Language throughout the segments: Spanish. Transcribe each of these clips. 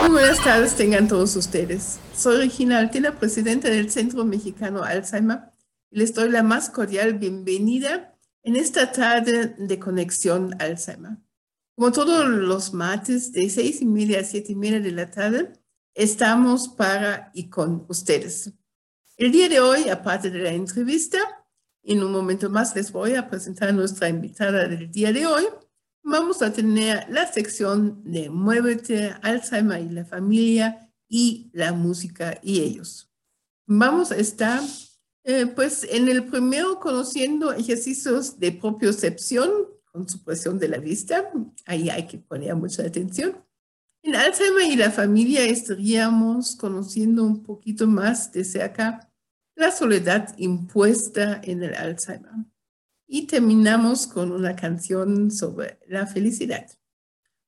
Muy buenas tardes tengan todos ustedes. Soy Regina Altena, presidenta del Centro Mexicano Alzheimer, y les doy la más cordial bienvenida en esta tarde de Conexión Alzheimer. Como todos los martes, de seis y media a siete y media de la tarde, estamos para y con ustedes. El día de hoy, aparte de la entrevista, en un momento más les voy a presentar a nuestra invitada del día de hoy, vamos a tener la sección de Muévete, Alzheimer y la familia y la música y ellos. Vamos a estar eh, pues en el primero conociendo ejercicios de propiocepción con supresión de la vista. Ahí hay que poner mucha atención. En Alzheimer y la familia estaríamos conociendo un poquito más de cerca la soledad impuesta en el Alzheimer y terminamos con una canción sobre la felicidad.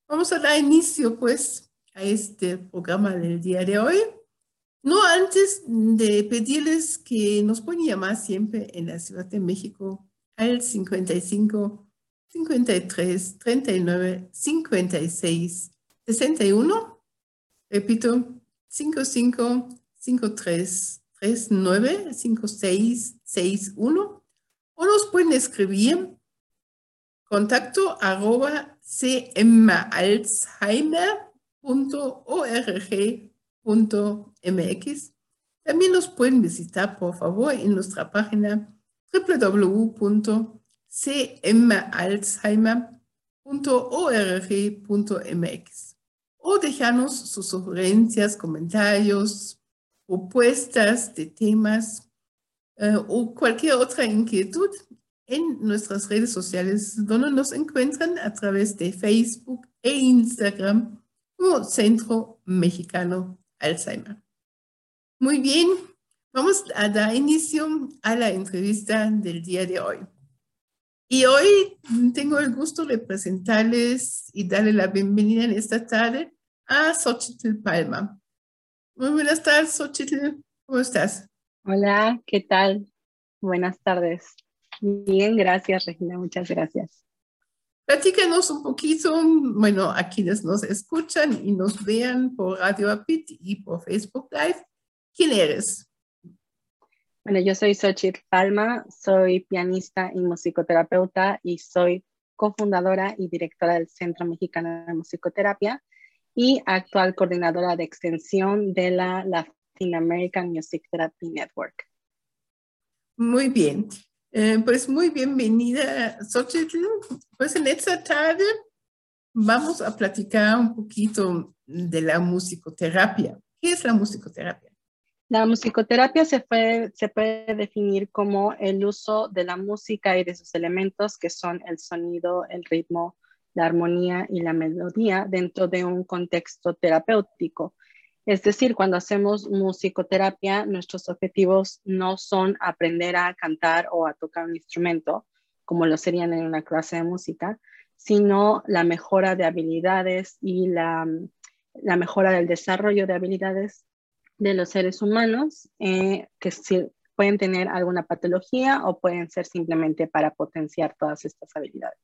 Vamos a dar inicio pues a este programa del día de hoy. No antes de pedirles que nos pueden llamar siempre en la Ciudad de México al 55 53 39 56 61. Repito, 55 53 39 56 61 o nos pueden escribir contacto arroba cmalzheimer.org.mx. También nos pueden visitar, por favor, en nuestra página www.cmalzheimer.org.mx o dejarnos sus sugerencias, comentarios, propuestas de temas eh, o cualquier otra inquietud en nuestras redes sociales, donde nos encuentran a través de Facebook e Instagram como Centro Mexicano Alzheimer. Muy bien, vamos a dar inicio a la entrevista del día de hoy. Y hoy tengo el gusto de presentarles y darle la bienvenida en esta tarde a Xochitl Palma. Muy buenas tardes, Xochitl. ¿Cómo estás? Hola, ¿qué tal? Buenas tardes. Bien, gracias, Regina, muchas gracias. Platícanos un poquito, bueno, a quienes nos escuchan y nos vean por Radio Apit y por Facebook Live, ¿quién eres? Bueno, yo soy Xochitl Palma, soy pianista y musicoterapeuta y soy cofundadora y directora del Centro Mexicano de Musicoterapia y actual coordinadora de extensión de la, la Latin American Music Therapy Network. Muy bien. Eh, pues muy bienvenida, Xochitl. Pues en esta tarde vamos a platicar un poquito de la musicoterapia. ¿Qué es la musicoterapia? La musicoterapia se, se puede definir como el uso de la música y de sus elementos, que son el sonido, el ritmo, la armonía y la melodía, dentro de un contexto terapéutico. Es decir, cuando hacemos musicoterapia, nuestros objetivos no son aprender a cantar o a tocar un instrumento, como lo serían en una clase de música, sino la mejora de habilidades y la, mejora del desarrollo de habilidades de los seres humanos eh, que pueden tener alguna patología o pueden ser simplemente para potenciar todas estas habilidades.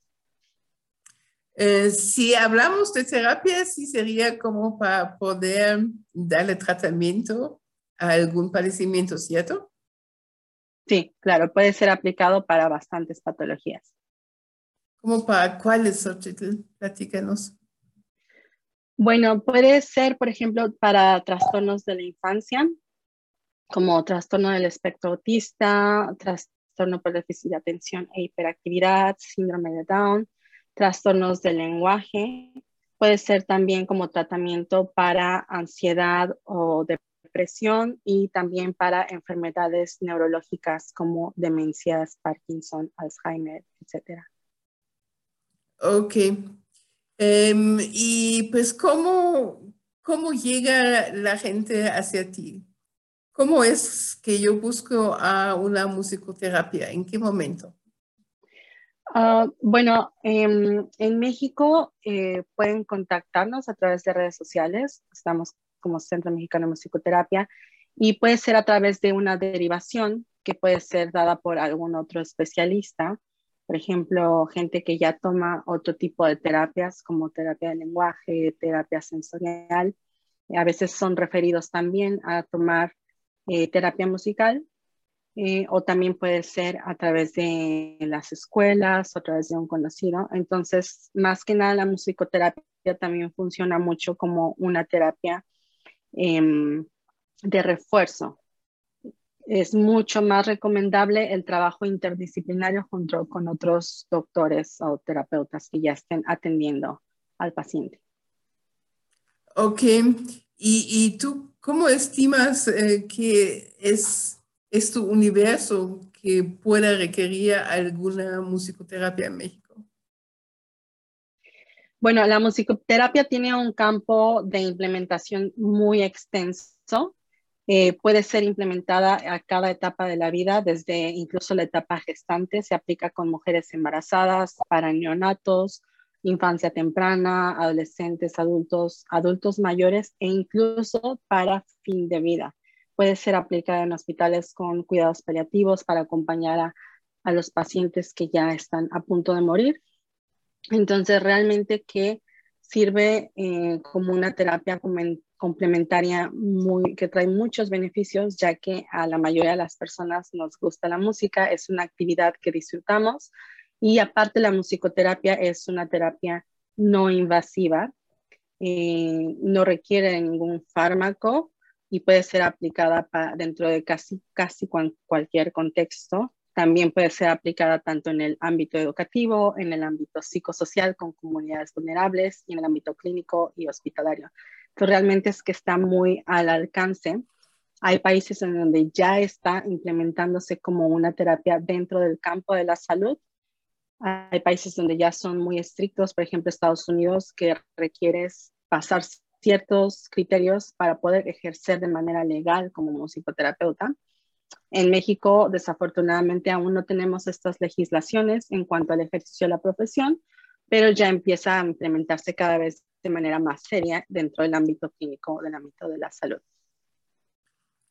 Eh, si hablamos de terapia, sí sería como para poder darle tratamiento a algún padecimiento, ¿cierto? Sí, claro, puede ser aplicado para bastantes patologías. ¿Cómo para cuáles, Platícanos. Bueno, puede ser, por ejemplo, para trastornos de la infancia, como trastorno del espectro autista, trastorno por déficit de atención e hiperactividad, síndrome de Down, trastornos del lenguaje, puede ser también como tratamiento para ansiedad o depresión y también para enfermedades neurológicas como demencias, Parkinson, Alzheimer, etc. Ok. Em, y pues, ¿cómo, ¿cómo llega la gente hacia ti? ¿Cómo es que yo busco a una musicoterapia? ¿En qué momento? Ah, bueno, em, en México eh, pueden contactarnos a través de redes sociales. Estamos como Centro Mexicano de Musicoterapia y puede ser a través de una derivación que puede ser dada por algún otro especialista. Por ejemplo, gente que ya toma otro tipo de terapias como terapia de lenguaje, terapia sensorial. A veces son referidos también a tomar eh, terapia musical eh, o también puede ser a través de las escuelas a través de un conocido. Entonces, más que nada, la musicoterapia también funciona mucho como una terapia em, de refuerzo. Es mucho más recomendable el trabajo interdisciplinario junto con otros doctores o terapeutas que ya estén atendiendo al paciente. Ok, ¿y, tú cómo estimas eh, que es, es tu universo que pueda requerir alguna musicoterapia en México? Bueno, la musicoterapia tiene un campo de implementación muy extenso. Eh, puede ser implementada a cada etapa de la vida, desde incluso la etapa gestante, se aplica con mujeres embarazadas, para neonatos, infancia temprana, adolescentes, adultos, adultos mayores e incluso para fin de vida. Puede ser aplicada en hospitales con cuidados paliativos para acompañar a, los pacientes que ya están a punto de morir. Entonces, realmente que sirve eh, como una terapia complementaria muy, que trae muchos beneficios, ya que a la mayoría de las personas nos gusta la música, es una actividad que disfrutamos, y aparte la musicoterapia es una terapia no invasiva, eh, no requiere ningún fármaco y puede ser aplicada dentro de casi, casi cualquier contexto. También puede ser aplicada tanto en el ámbito educativo, en el ámbito psicosocial con comunidades vulnerables y en el ámbito clínico y hospitalario. Entonces realmente es que está muy al alcance. Hay países en donde ya está implementándose como una terapia dentro del campo de la salud hay países donde ya son muy estrictos, por ejemplo, Estados Unidos, que requieres pasar ciertos criterios para poder ejercer de manera legal como musicoterapeuta. En México, desafortunadamente, aún no tenemos estas legislaciones en cuanto al ejercicio de la profesión, pero ya empieza a implementarse cada vez de manera más seria dentro del ámbito clínico, del ámbito de la salud.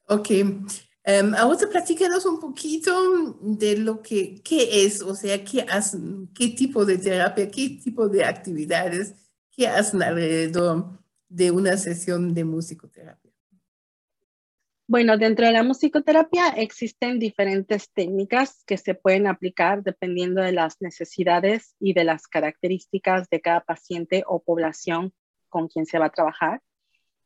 Ok, Um, ahora platícanos un poquito de lo que qué es, o sea, qué hacen, qué tipo de terapia, qué tipo de actividades, qué hacen alrededor de una sesión de musicoterapia. Bueno, dentro de la musicoterapia existen diferentes técnicas que se pueden aplicar dependiendo de las necesidades y de las características de cada paciente o población con quien se va a trabajar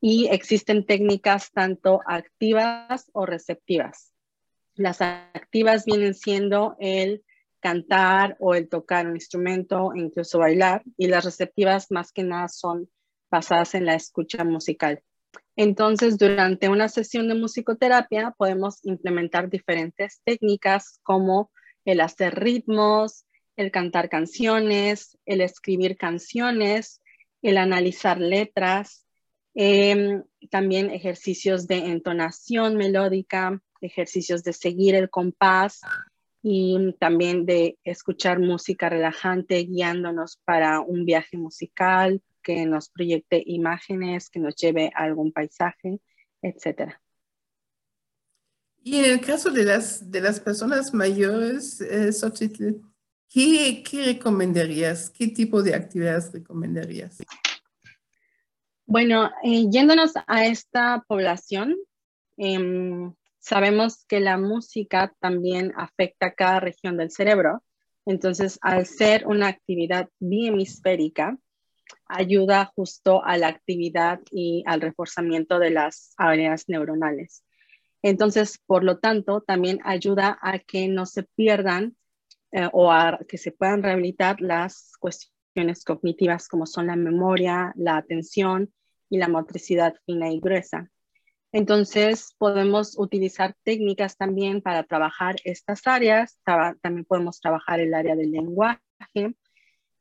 y existen técnicas tanto activas o receptivas. Las activas vienen siendo el cantar o el tocar un instrumento, incluso bailar, y las receptivas más que nada son basadas en la escucha musical. Entonces, durante una sesión de musicoterapia podemos implementar diferentes técnicas como el hacer ritmos, el cantar canciones, el escribir canciones, el analizar letras, Em, también ejercicios de entonación melódica, ejercicios de seguir el compás y también de escuchar música relajante guiándonos para un viaje musical que nos proyecte imágenes, que nos lleve a algún paisaje, etc. Y en el caso de las, de las personas mayores, eh, ¿qué, ¿qué recomendarías? ¿Qué tipo de actividades recomendarías? Bueno, eh, yéndonos a esta población, em, sabemos que la música también afecta a cada región del cerebro. Entonces, al ser una actividad bihemisférica, ayuda justo a la actividad y al reforzamiento de las áreas neuronales. Entonces, por lo tanto, también ayuda a que no se pierdan eh, o a que se puedan rehabilitar las cuestiones cognitivas como son la memoria, la atención y la motricidad fina y gruesa. Entonces, podemos utilizar técnicas también para trabajar estas áreas. También podemos trabajar el área del lenguaje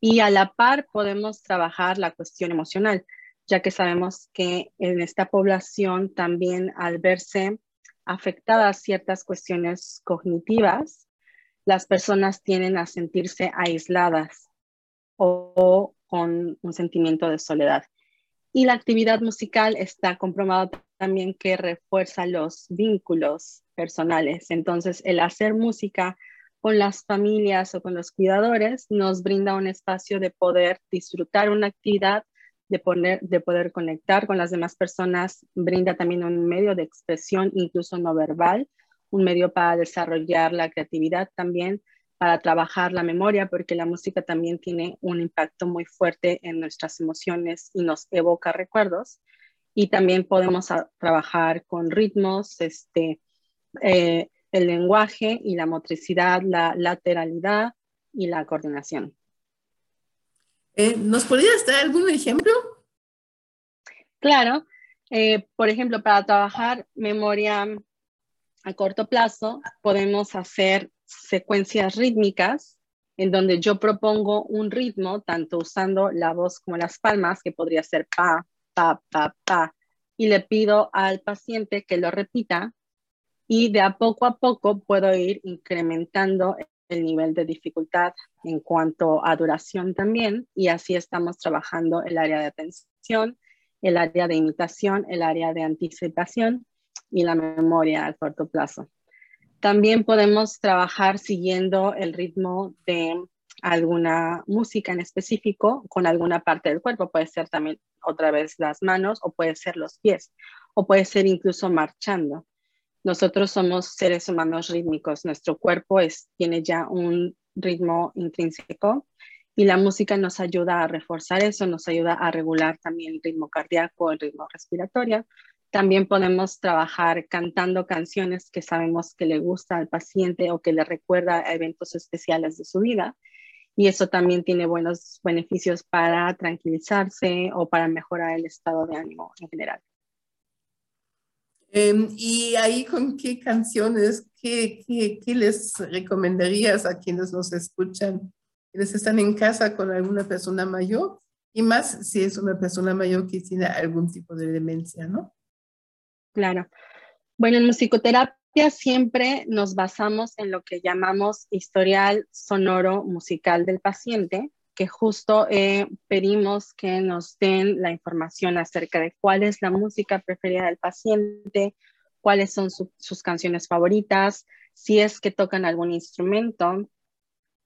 y a la par podemos trabajar la cuestión emocional, ya que sabemos que en esta población también al verse afectadas ciertas cuestiones cognitivas, las personas tienden a sentirse aisladas o, con un sentimiento de soledad. Y la actividad musical está comprobado también que refuerza los vínculos personales. Entonces, el hacer música con las familias o con los cuidadores nos brinda un espacio de poder disfrutar una actividad, de, poner, de poder conectar con las demás personas, brinda también un medio de expresión, incluso no verbal, un medio para desarrollar la creatividad también, para trabajar la memoria, porque la música también tiene un impacto muy fuerte en nuestras emociones y nos evoca recuerdos. Y también podemos trabajar con ritmos, este, eh, el lenguaje y la motricidad, la lateralidad y la coordinación. Eh, ¿Nos podrías dar algún ejemplo? Claro. Eh, por ejemplo, para trabajar memoria a corto plazo, podemos hacer secuencias rítmicas en donde yo propongo un ritmo, tanto usando la voz como las palmas, que podría ser pa, pa, pa, pa, y le pido al paciente que lo repita y de a poco a poco puedo ir incrementando el nivel de dificultad en cuanto a duración también y así estamos trabajando el área de atención, el área de imitación, el área de anticipación y la memoria a corto plazo. También podemos trabajar siguiendo el ritmo de alguna música en específico con alguna parte del cuerpo. Puede ser también otra vez las manos o puede ser los pies o puede ser incluso marchando. Nosotros somos seres humanos rítmicos, nuestro cuerpo tiene ya un ritmo intrínseco y la música nos ayuda a reforzar eso, nos ayuda a regular también el ritmo cardíaco, el ritmo respiratorio. También podemos trabajar cantando canciones que sabemos que le gusta al paciente o que le recuerda a eventos especiales de su vida. Y eso también tiene buenos beneficios para tranquilizarse o para mejorar el estado de ánimo en general. Em, y ahí con qué canciones, qué, qué, les recomendarías a quienes nos escuchan, quienes están en casa con alguna persona mayor y más si es una persona mayor que tiene algún tipo de demencia, ¿no? Claro. Bueno, en musicoterapia siempre nos basamos en lo que llamamos historial sonoro musical del paciente justo eh, pedimos que nos den la información acerca de cuál es la música preferida del paciente, cuáles son sus canciones favoritas, si es que tocan algún instrumento,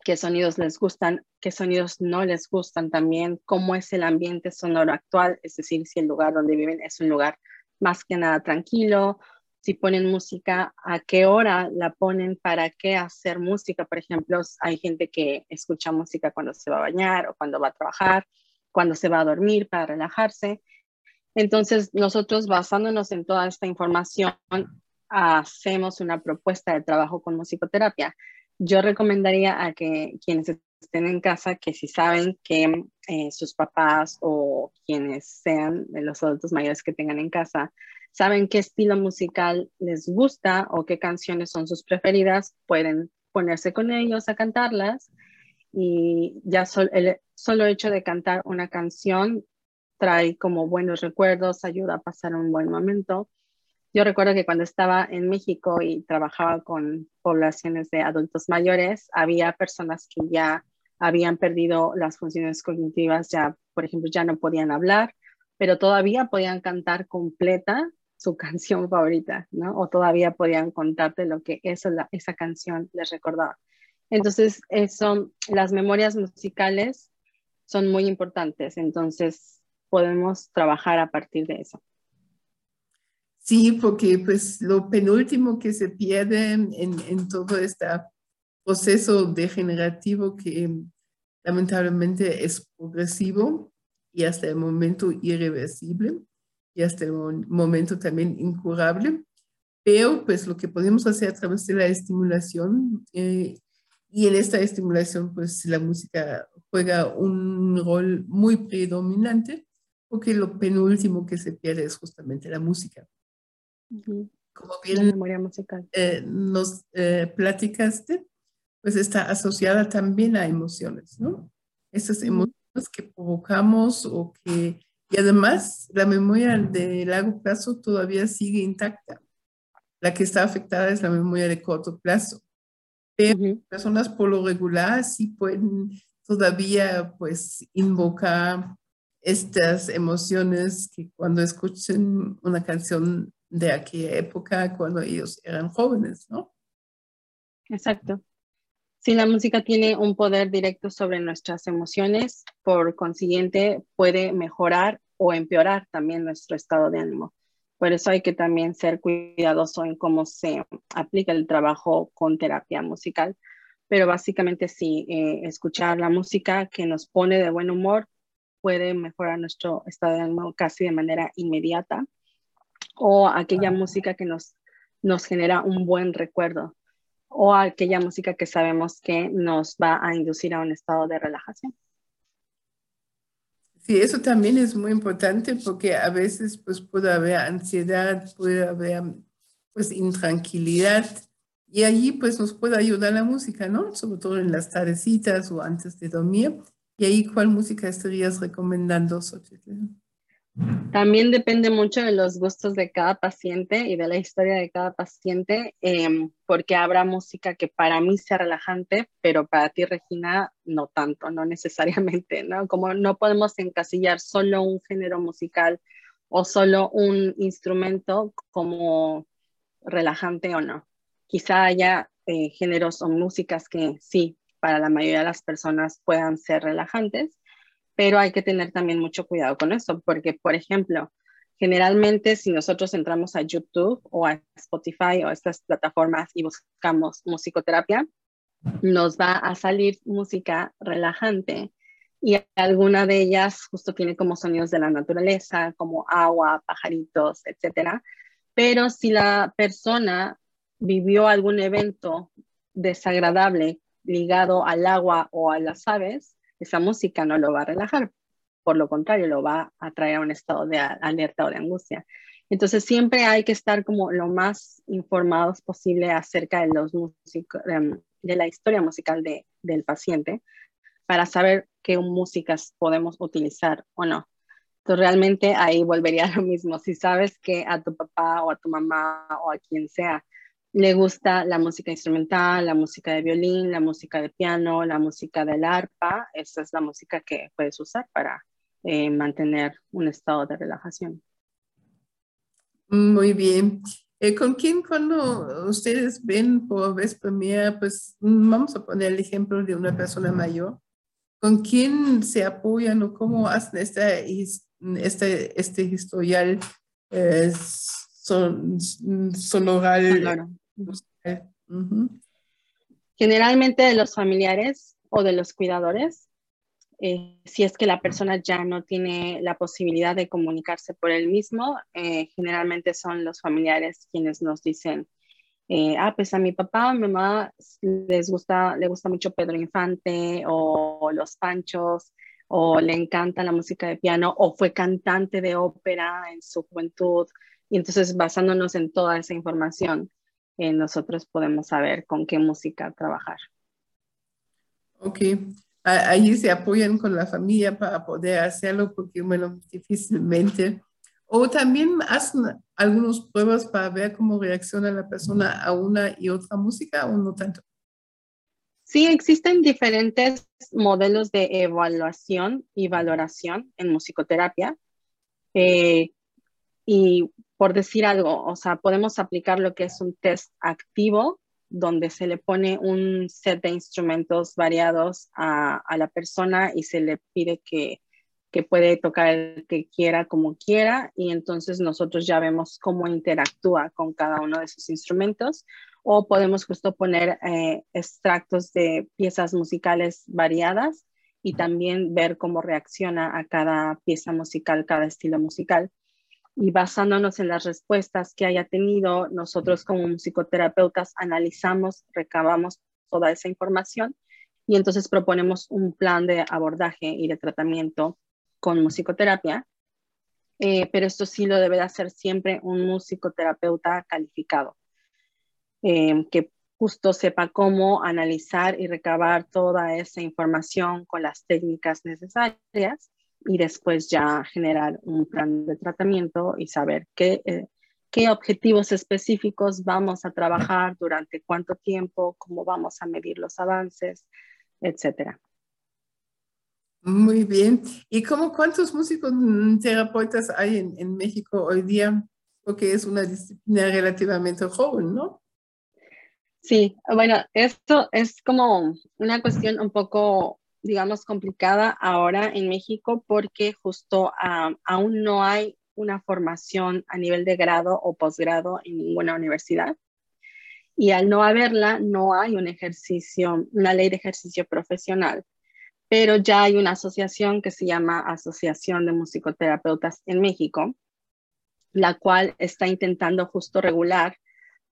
qué sonidos les gustan, qué sonidos no les gustan también, cómo es el ambiente sonoro actual, es decir, si el lugar donde viven es un lugar más que nada tranquilo si ponen música, a qué hora la ponen, para qué hacer música. Por ejemplo, hay gente que escucha música cuando se va a bañar o cuando va a trabajar, cuando se va a dormir para relajarse. Entonces, nosotros basándonos en toda esta información, hacemos una propuesta de trabajo con musicoterapia. Yo recomendaría a que quienes estén en casa, que si saben que eh, sus papás o quienes sean los adultos mayores que tengan en casa, saben qué estilo musical les gusta o qué canciones son sus preferidas, pueden ponerse con ellos a cantarlas y ya el solo hecho de cantar una canción trae como buenos recuerdos, ayuda a pasar un buen momento. Yo recuerdo que cuando estaba en México y trabajaba con poblaciones de adultos mayores, había personas que ya habían perdido las funciones cognitivas, ya, por ejemplo, ya no podían hablar, pero todavía podían cantar completa su canción favorita, ¿no? O todavía podían contarte lo que eso, esa canción les recordaba. Entonces, eso, las memorias musicales son muy importantes, entonces podemos trabajar a partir de eso. Sí, porque pues lo penúltimo que se pierde en, en todo este proceso degenerativo que lamentablemente es progresivo y hasta el momento irreversible, y hasta el momento también incurable, pero pues lo que podemos hacer a través de la estimulación eh, y en esta estimulación pues la música juega un rol muy predominante porque lo penúltimo que se pierde es justamente la música. Como bien memoria musical. Eh, nos eh, platicaste, pues está asociada también a emociones, ¿no? Esas emociones que provocamos o que y además, la memoria de largo plazo todavía sigue intacta. la que está afectada es la memoria de corto plazo. Pero personas por lo regular sí pueden todavía pues invocar estas emociones que cuando escuchen una canción de aquella época, cuando ellos eran jóvenes, ¿no? Exacto. Sí, la música tiene un poder directo sobre nuestras emociones, por consiguiente puede mejorar o empeorar también nuestro estado de ánimo. Por eso hay que también ser cuidadoso en cómo se aplica el trabajo con terapia musical. Pero básicamente sí, eh, escuchar la música que nos pone de buen humor puede mejorar nuestro estado de ánimo casi de manera inmediata. O aquella música que nos, nos genera un buen recuerdo o aquella música que sabemos que nos va a inducir a un estado de relajación. Sí, eso también es muy importante porque a veces pues puede haber ansiedad, puede haber pues intranquilidad y allí pues nos puede ayudar la música, ¿no? Sobre todo en las tardecitas o antes de dormir. ¿Y ahí cuál música estarías recomendando, Xochitl? También depende mucho de los gustos de cada paciente y de la historia de cada paciente, em, porque habrá música que para mí sea relajante, pero para ti, Regina, no tanto, no necesariamente, ¿no? Como no podemos encasillar solo un género musical o solo un instrumento como relajante o no. Quizá haya eh, géneros o músicas que sí, para la mayoría de las personas puedan ser relajantes, pero hay que tener también mucho cuidado con eso, porque, por ejemplo, generalmente si nosotros entramos a YouTube o a Spotify o estas plataformas y buscamos musicoterapia, nos va a salir música relajante y alguna de ellas justo tiene como sonidos de la naturaleza, como agua, pajaritos, etcétera. Pero si la persona vivió algún evento desagradable ligado al agua o a las aves, esa música no lo va a relajar, por lo contrario, lo va a traer a un estado de alerta o de angustia. Entonces siempre hay que estar como lo más informados posible acerca de, los em, de la historia musical de, del paciente para saber qué músicas podemos utilizar o no. Entonces realmente ahí volvería a lo mismo. Si sabes que a tu papá o a tu mamá o a quien sea le gusta la música instrumental, la música de violín, la música de piano, la música del arpa. Esa es la música que puedes usar para eh, mantener un estado de relajación. Muy bien. Eh, ¿Con quién cuando ustedes ven por vez primera, pues vamos a poner el ejemplo de una persona mayor, ¿con quién se apoyan o cómo hacen este, este, este historial eh, son, sonoral? Claro. Generalmente de los familiares o de los cuidadores, eh, si es que la persona ya no tiene la posibilidad de comunicarse por él mismo, eh, generalmente son los familiares quienes nos dicen, eh, ah, pues a mi papá, a mi mamá les gusta, le gusta mucho Pedro Infante o Los Panchos o le encanta la música de piano o fue cantante de ópera en su juventud. Y entonces basándonos en toda esa información, eh, nosotros podemos saber con qué música trabajar. Ok, ahí se apoyan con la familia para poder hacerlo porque, bueno, difícilmente. O también hacen algunas pruebas para ver cómo reacciona la persona a una y otra música o no tanto. Sí, existen diferentes modelos de evaluación y valoración en musicoterapia. Eh, y por decir algo, o sea, podemos aplicar lo que es un test activo, donde se le pone un set de instrumentos variados a, la persona y se le pide que, puede tocar el que quiera como quiera y entonces nosotros ya vemos cómo interactúa con cada uno de esos instrumentos. O podemos justo poner eh, extractos de piezas musicales variadas y también ver cómo reacciona a cada pieza musical, cada estilo musical y basándonos en las respuestas que haya tenido, nosotros como musicoterapeutas analizamos, recabamos toda esa información y entonces proponemos un plan de abordaje y de tratamiento con musicoterapia. Eh, pero esto sí lo debe de hacer siempre un musicoterapeuta calificado, eh, que justo sepa cómo analizar y recabar toda esa información con las técnicas necesarias y después ya generar un plan de tratamiento y saber qué, eh, qué objetivos específicos vamos a trabajar, durante cuánto tiempo, cómo vamos a medir los avances, etcétera. Muy bien. ¿Y cómo cuántos músicos mm, terapeutas hay en, en México hoy día? Porque es una disciplina relativamente joven, ¿no? Sí, bueno, esto es como una cuestión un poco, digamos, complicada ahora en México porque justo aún no hay una formación a nivel de grado o posgrado en ninguna universidad. Y al no haberla, no hay un ejercicio, una ley de ejercicio profesional, pero ya hay una asociación que se llama Asociación de Musicoterapeutas en México, la cual está intentando justo regular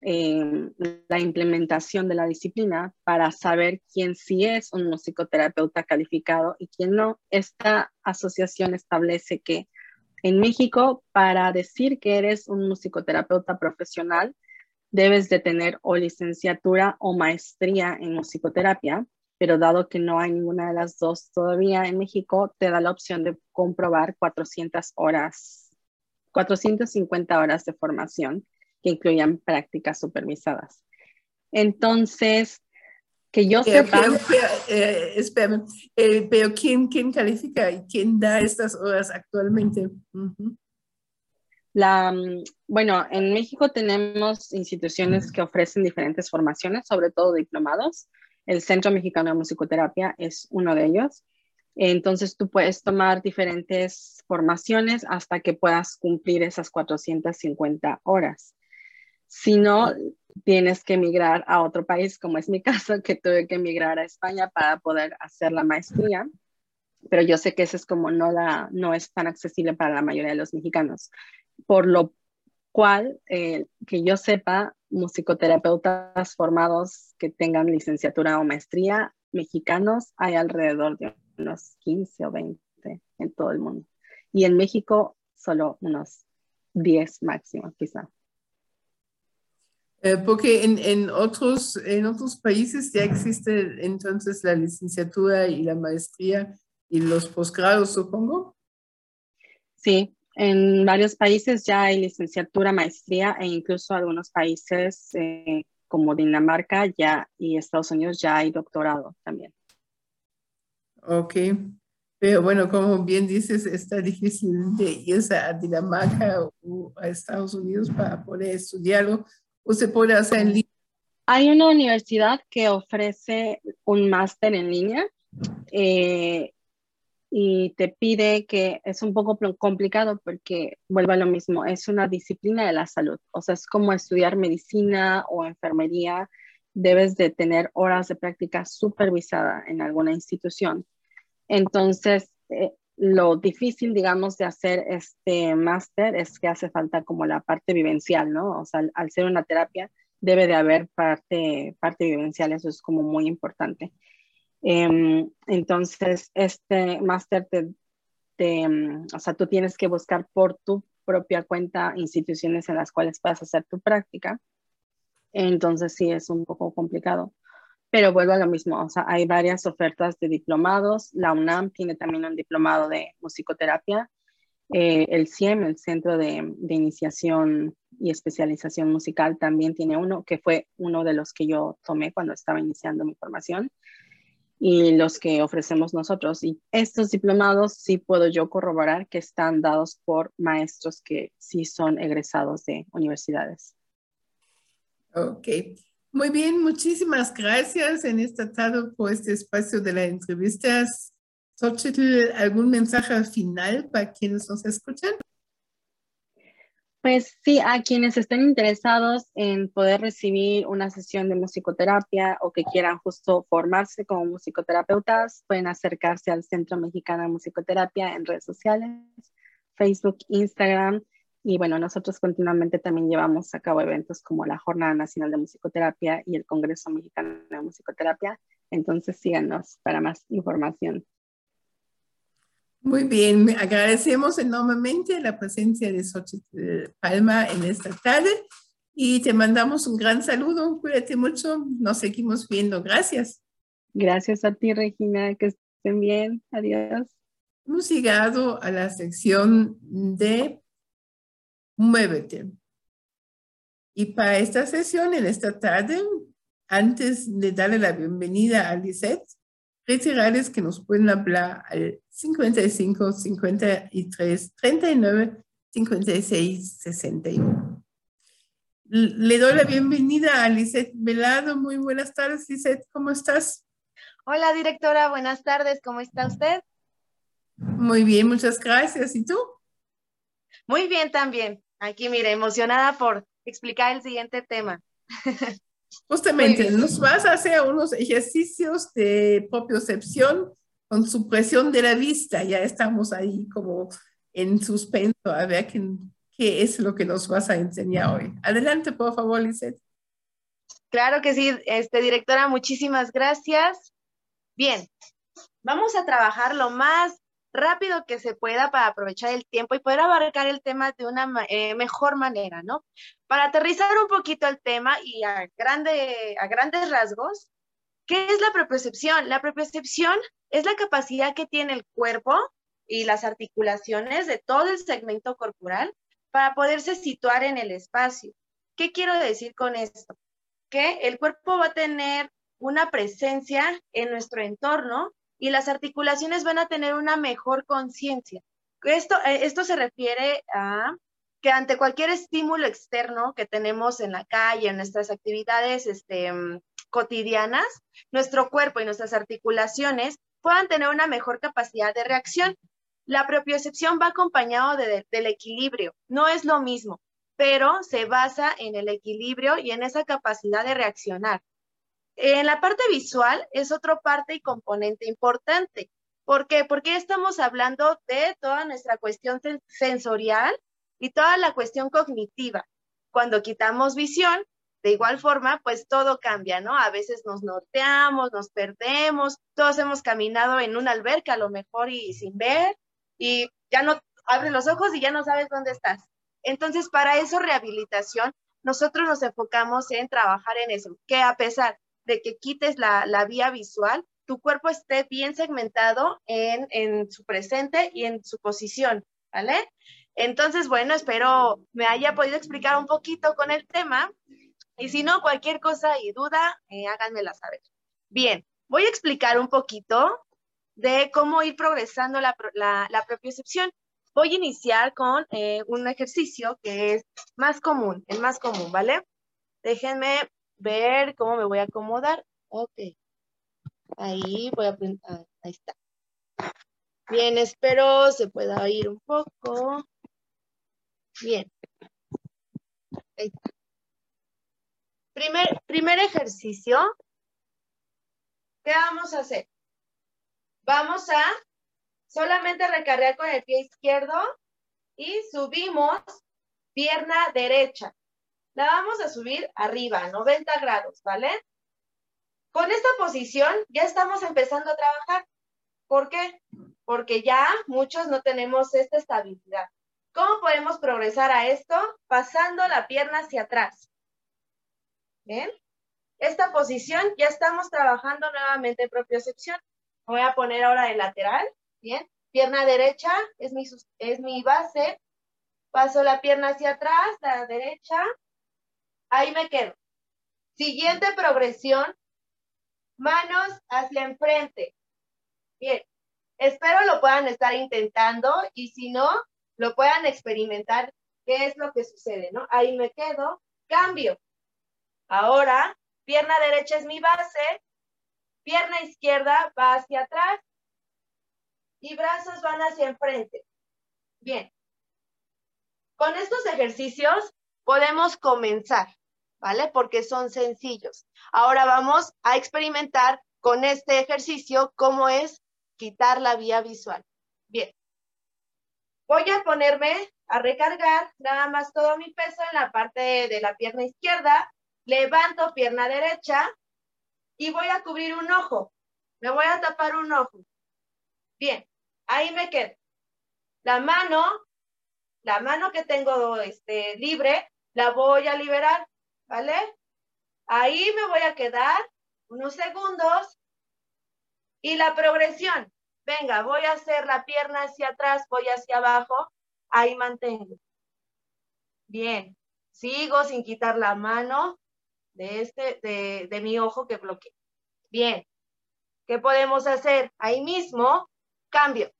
eh, la implementación de la disciplina para saber quién sí es un musicoterapeuta calificado y quién no. Esta asociación establece que en México, para decir que eres un musicoterapeuta profesional, debes de tener o licenciatura o maestría en musicoterapia, pero dado que no hay ninguna de las dos todavía en México, te da la opción de comprobar 400 horas, 450 horas de formación que incluyan prácticas supervisadas. Entonces, que yo sepa... Eh, espérame, eh, pero ¿quién, ¿quién califica y quién da estas horas actualmente? La, mm, bueno, en México tenemos instituciones que ofrecen diferentes formaciones, sobre todo diplomados. El Centro Mexicano de Musicoterapia es uno de ellos. Entonces tú puedes tomar diferentes formaciones hasta que puedas cumplir esas 450 horas. Si no, tienes que emigrar a otro país, como es mi caso, que tuve que emigrar a España para poder hacer la maestría. Pero yo sé que eso es como no, la, no es tan accesible para la mayoría de los mexicanos. Por lo cual, eh, que yo sepa, musicoterapeutas formados que tengan licenciatura o maestría mexicanos hay alrededor de unos 15 o 20 en todo el mundo. Y en México solo unos 10 máximo, quizá. Eh, porque en, en, otros, en otros países ya existe entonces la licenciatura y la maestría y los posgrados, supongo. Sí, en varios países ya hay licenciatura, maestría e incluso algunos países eh, como Dinamarca ya y Estados Unidos ya hay doctorado también. Ok, pero bueno, como bien dices, está difícil de irse a Dinamarca o a Estados Unidos para poder estudiarlo o se puede hacer en línea? Hay una universidad que ofrece un máster en línea eh, y te pide que es un poco complicado porque vuelve a lo mismo, es una disciplina de la salud, o sea, es como estudiar medicina o enfermería, debes de tener horas de práctica supervisada en alguna institución. Entonces, eh, lo difícil, digamos, de hacer este máster es que hace falta como la parte vivencial, ¿no? O sea, al, ser una terapia debe de haber parte, parte vivencial, eso es como muy importante. Em, entonces, este máster te, em, o sea, tú tienes que buscar por tu propia cuenta instituciones en las cuales puedas hacer tu práctica. Entonces, sí, es un poco complicado pero vuelvo a lo mismo, o sea, hay varias ofertas de diplomados, la UNAM tiene también un diplomado de musicoterapia, eh, el CIEM, el Centro de, de, Iniciación y Especialización Musical, también tiene uno, que fue uno de los que yo tomé cuando estaba iniciando mi formación, y los que ofrecemos nosotros. Y estos diplomados sí puedo yo corroborar que están dados por maestros que sí son egresados de universidades. Ok. Muy bien, muchísimas gracias en esta tarde por este espacio de la entrevista. Xochitl, ¿algún mensaje final para quienes nos escuchan? Pues sí, a quienes estén interesados en poder recibir una sesión de musicoterapia o que quieran justo formarse como musicoterapeutas, pueden acercarse al Centro Mexicano de Musicoterapia en redes sociales, Facebook, Instagram y bueno, nosotros continuamente también llevamos a cabo eventos como la Jornada Nacional de Musicoterapia y el Congreso Mexicano de Musicoterapia. Entonces síganos para más información. Muy bien, agradecemos enormemente la presencia de Xochitl Palma en esta tarde y te mandamos un gran saludo. Cuídate mucho, nos seguimos viendo. Gracias. Gracias a ti, Regina, que estén bien. Adiós. Hemos llegado a la sección de Muévete. Y para esta sesión, en esta tarde, antes de darle la bienvenida a Lisette, retirarles que nos pueden hablar al 55 53 39 56 61. Le doy la bienvenida a Lisette Velado. Muy buenas tardes, Lisette. ¿Cómo estás? Hola, directora. Buenas tardes. ¿Cómo está usted? Muy bien, muchas gracias. ¿Y tú? Muy bien también. Aquí, mire, emocionada por explicar el siguiente tema. Justamente, nos vas a hacer unos ejercicios de propiocepción con supresión de la vista. Ya estamos ahí como en suspenso a ver qué, qué es lo que nos vas a enseñar hoy. Adelante, por favor, Lizeth. Claro que sí, este, directora, muchísimas gracias. Bien, vamos a trabajar lo más rápido que se pueda para aprovechar el tiempo y poder abarcar el tema de una eh, mejor manera, ¿no? Para aterrizar un poquito el tema y a, grande, a grandes rasgos, ¿qué es la propiocepción? La propiocepción es la capacidad que tiene el cuerpo y las articulaciones de todo el segmento corporal para poderse situar en el espacio. ¿Qué quiero decir con esto? Que el cuerpo va a tener una presencia en nuestro entorno y las articulaciones van a tener una mejor conciencia. Esto, eh, esto se refiere a que ante cualquier estímulo externo que tenemos en la calle, en nuestras actividades este, mm, cotidianas, nuestro cuerpo y nuestras articulaciones puedan tener una mejor capacidad de reacción. La propiocepción va acompañado del equilibrio, no es lo mismo, pero se basa en el equilibrio y en esa capacidad de reaccionar. En la parte visual es otra parte y componente importante. ¿Por qué? Porque estamos hablando de toda nuestra cuestión sensorial y toda la cuestión cognitiva. Cuando quitamos visión, de igual forma, pues todo cambia, ¿no? A veces nos norteamos, nos perdemos, todos hemos caminado en una alberca a lo mejor y sin ver, y ya no abres los ojos y ya no sabes dónde estás. Entonces, para eso, rehabilitación, nosotros nos enfocamos en trabajar en eso, que a pesar que quites la, vía visual, tu cuerpo esté bien segmentado en, en, su presente y en su posición, ¿vale? Entonces, bueno, espero me haya podido explicar un poquito con el tema. Y si no, cualquier cosa y duda, eh, háganmela saber. Bien, voy a explicar un poquito de cómo ir progresando la, la, la propiocepción. Voy a iniciar con eh, un ejercicio que es más común, el más común, ¿vale? Déjenme ver cómo me voy a acomodar. Ok. Ahí voy a ah, ahí está. Bien, espero se pueda oír un poco. Bien. Ahí está. Primer, primer ejercicio. ¿Qué vamos a hacer? Vamos a solamente recargar con el pie izquierdo y subimos pierna derecha la vamos a subir arriba, 90 grados, ¿vale? Con esta posición ya estamos empezando a trabajar. ¿Por qué? Porque ya muchos no tenemos esta estabilidad. ¿Cómo podemos progresar a esto? Pasando la pierna hacia atrás. ¿Bien? Esta posición ya estamos trabajando nuevamente en propiocepción. Voy a poner ahora de lateral. Bien. Pierna derecha es mi, es mi base. Paso la pierna hacia atrás, la derecha. Ahí me quedo. Siguiente progresión, manos hacia enfrente. Bien, espero lo puedan estar intentando y si no, lo puedan experimentar qué es lo que sucede, ¿no? Ahí me quedo, cambio. Ahora, pierna derecha es mi base, pierna izquierda va hacia atrás y brazos van hacia enfrente. Bien. Con estos ejercicios podemos comenzar. ¿Vale? Porque son sencillos. Ahora vamos a experimentar con este ejercicio cómo es quitar la vía visual. Bien. Voy a ponerme a recargar nada más todo mi peso en la parte de la pierna izquierda. Levanto pierna derecha y voy a cubrir un ojo. Me voy a tapar un ojo. Bien, ahí me quedo. La mano, la mano que tengo este, libre, la voy a liberar ¿vale? Ahí me voy a quedar unos segundos y la progresión. Venga, voy a hacer la pierna hacia atrás, voy hacia abajo, ahí mantengo. Bien, Sigo sin quitar la mano de, este, de, de mi ojo que bloquea. Bien. ¿Qué podemos hacer? Ahí mismo, cambio.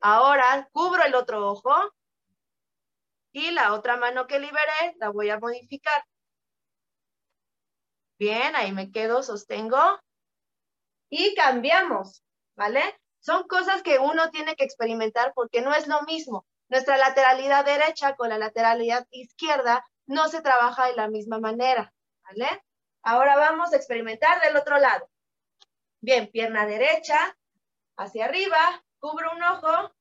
Ahora cubro el otro ojo y la otra mano que liberé la voy a modificar. Bien, ahí me quedo, sostengo y cambiamos, ¿vale? Son cosas que uno tiene que experimentar porque no es lo mismo. Nuestra lateralidad derecha con la lateralidad izquierda no se trabaja de la misma manera, ¿vale? Ahora vamos a experimentar del otro lado. Bien, pierna derecha, hacia arriba, cubro un ojo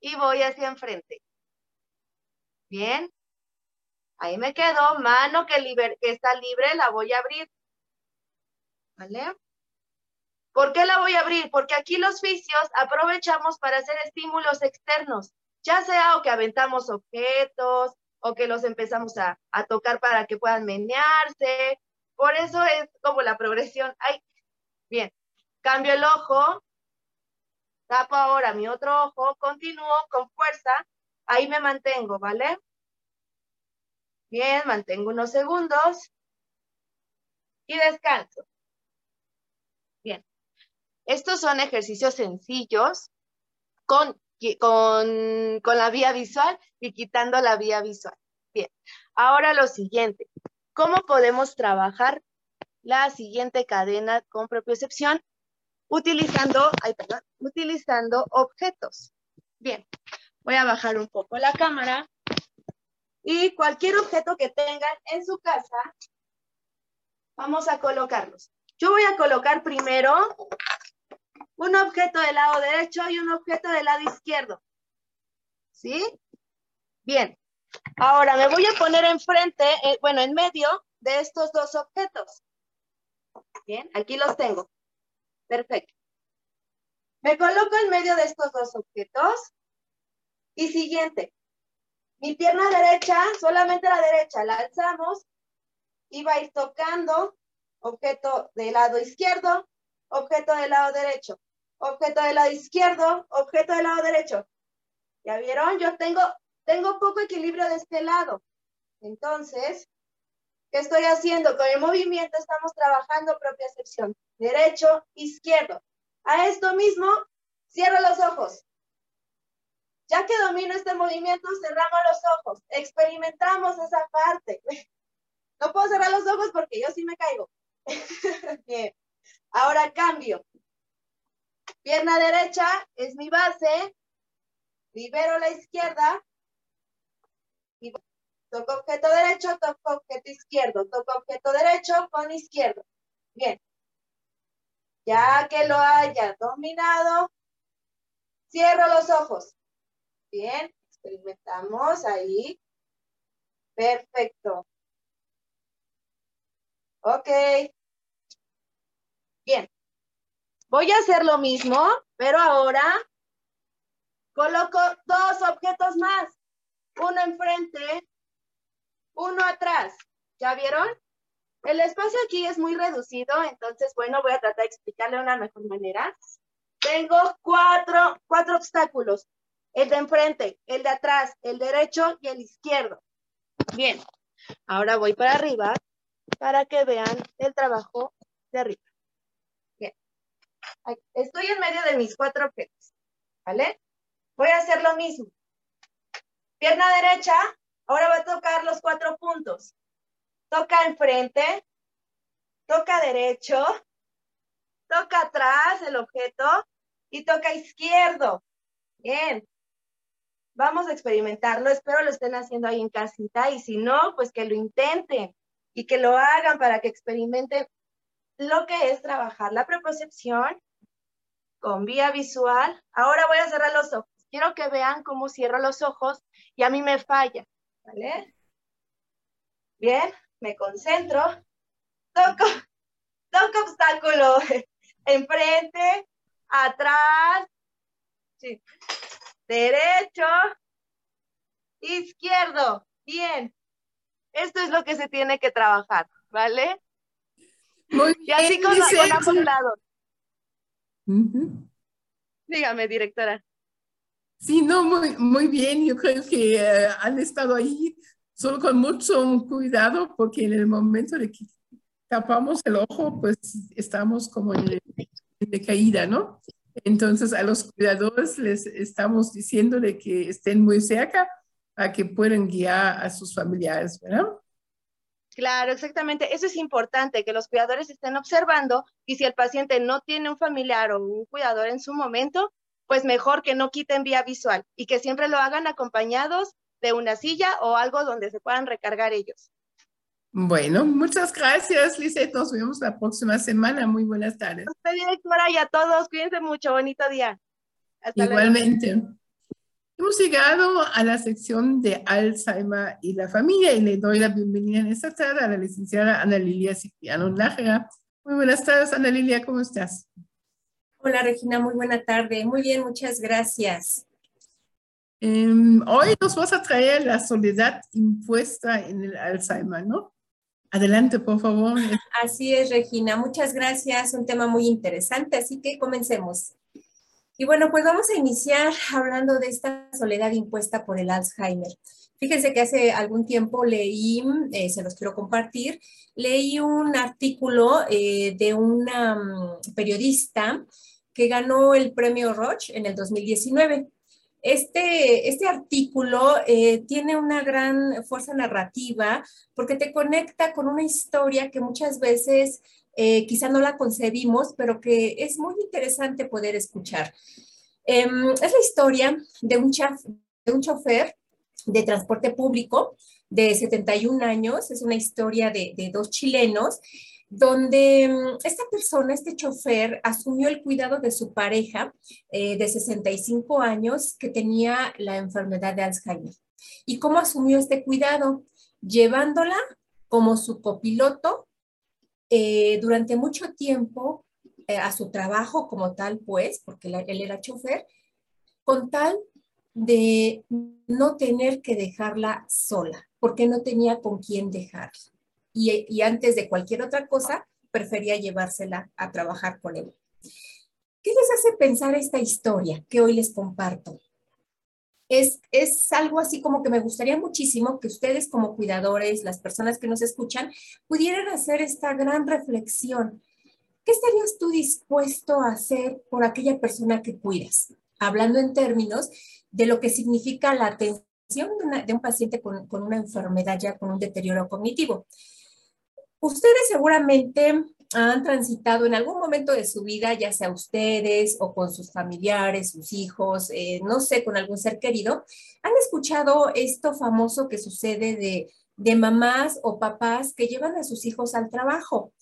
y voy hacia enfrente. Bien, ahí me quedo, mano que, está libre, la voy a abrir. ¿Vale? ¿Por qué la voy a abrir? Porque aquí los vicios aprovechamos para hacer estímulos externos, ya sea o que aventamos objetos o que los empezamos a, tocar para que puedan menearse. Por eso es como la progresión. Ay, bien, cambio el ojo, tapo ahora mi otro ojo, continúo con fuerza, ahí me mantengo, ¿vale? Bien, mantengo unos segundos y descanso. Estos son ejercicios sencillos con, con, con la vía visual y quitando la vía visual. Bien, ahora lo siguiente. ¿Cómo podemos trabajar la siguiente cadena con propiocepción? Utilizando, utilizando objetos. Bien, voy a bajar un poco la cámara. Y cualquier objeto que tengan en su casa, vamos a colocarlos. Yo voy a colocar primero un objeto del lado derecho y un objeto del lado izquierdo. ¿Sí? Bien. Ahora me voy a poner enfrente, eh, bueno, en medio de estos dos objetos. Bien, aquí los tengo. Perfecto. Me coloco en medio de estos dos objetos. Y siguiente. Mi pierna derecha, solamente la derecha, la alzamos y va a ir tocando objeto del lado izquierdo, objeto del lado derecho objeto del lado izquierdo, objeto del lado derecho. ¿Ya vieron? Yo tengo, tengo poco equilibrio de este lado. Entonces, ¿qué estoy haciendo? Con el movimiento estamos trabajando propia sección. Derecho, izquierdo. A esto mismo, cierro los ojos. Ya que domino este movimiento, cerramos los ojos. Experimentamos esa parte. No puedo cerrar los ojos porque yo sí me caigo. Bien. Ahora cambio. Pierna derecha es mi base. Libero la izquierda. Toco objeto derecho, toco objeto izquierdo. Toco objeto derecho con izquierdo. Bien. Ya que lo haya dominado, cierro los ojos. Bien, experimentamos ahí. Perfecto. Ok. Bien. Voy a hacer lo mismo, pero ahora coloco dos objetos más. Uno enfrente, uno atrás. ¿Ya vieron? El espacio aquí es muy reducido, entonces, bueno, voy a tratar de explicarle de una mejor manera. Tengo cuatro, cuatro obstáculos. El de enfrente, el de atrás, el derecho y el izquierdo. Bien, ahora voy para arriba para que vean el trabajo de arriba. Estoy en medio de mis cuatro objetos, ¿vale? Voy a hacer lo mismo. Pierna derecha, ahora voy a tocar los cuatro puntos. Toca enfrente, toca derecho, toca atrás el objeto y toca izquierdo. Bien. Vamos a experimentarlo. Espero lo estén haciendo ahí en casita y si no, pues que lo intenten y que lo hagan para que experimenten lo que es trabajar la preposición con vía visual. Ahora voy a cerrar los ojos. Quiero que vean cómo cierro los ojos y a mí me falla, ¿vale? Bien, me concentro. Toco, toco obstáculo enfrente, atrás, sí. Derecho, izquierdo. Bien, esto es lo que se tiene que trabajar, ¿vale? Muy y así con, con ambos lados. Dígame, directora. Sí, no, muy, muy bien. Yo creo que eh, han estado ahí solo con mucho cuidado porque en el momento de que tapamos el ojo, pues estamos como en, de caída, ¿no? Entonces a los cuidadores les estamos diciendo de que estén muy cerca para que puedan guiar a sus familiares, ¿verdad? Claro, exactamente. Eso es importante, que los cuidadores estén observando y si el paciente no tiene un familiar o un cuidador en su momento, pues mejor que no quiten vía visual y que siempre lo hagan acompañados de una silla o algo donde se puedan recargar ellos. Bueno, muchas gracias, Lizeth. Nos vemos la próxima semana. Muy buenas tardes. Usted, directora, y a todos, cuídense mucho. Bonito día. Igualmente. Hemos llegado a la sección de Alzheimer y la familia y le doy la bienvenida en esta tarde a la licenciada Ana Lilia Cipriano Nájera. Muy buenas tardes, Ana Lilia, ¿cómo estás? Hola, Regina, muy buena tarde. Muy bien, muchas gracias. Em, hoy nos vas a traer la soledad impuesta en el Alzheimer, ¿no? Adelante, por favor. Así es, Regina. Muchas gracias. Un tema muy interesante, así que comencemos. Y bueno, pues vamos a iniciar hablando de esta soledad impuesta por el Alzheimer. Fíjense que hace algún tiempo leí, eh, se los quiero compartir, leí un artículo eh, de una mm, periodista que ganó el premio Roche en el 2019. Este, este artículo eh, tiene una gran fuerza narrativa porque te conecta con una historia que muchas veces eh, quizá no la concebimos, pero que es muy interesante poder escuchar. Em, es la historia de un, de un chofer de transporte público de 71 años, es una historia de, de dos chilenos donde mm, esta persona, este chofer, asumió el cuidado de su pareja eh, de 65 años que tenía la enfermedad de Alzheimer. ¿Y cómo asumió este cuidado? Llevándola como su copiloto eh, durante mucho tiempo eh, a su trabajo como tal, pues, porque él era chofer, con tal de no tener que dejarla sola, porque no tenía con quién dejarla y, antes de cualquier otra cosa, prefería llevársela a trabajar con él. ¿Qué les hace pensar esta historia que hoy les comparto? Es, es, algo así como que me gustaría muchísimo que ustedes como cuidadores, las personas que nos escuchan, pudieran hacer esta gran reflexión. ¿Qué estarías tú dispuesto a hacer por aquella persona que cuidas? Hablando en términos de lo que significa la atención de, un paciente con, con una enfermedad ya con un deterioro cognitivo. Ustedes seguramente han transitado en algún momento de su vida, ya sea ustedes o con sus familiares, sus hijos, eh, no sé, con algún ser querido, han escuchado esto famoso que sucede de, de mamás o papás que llevan a sus hijos al trabajo.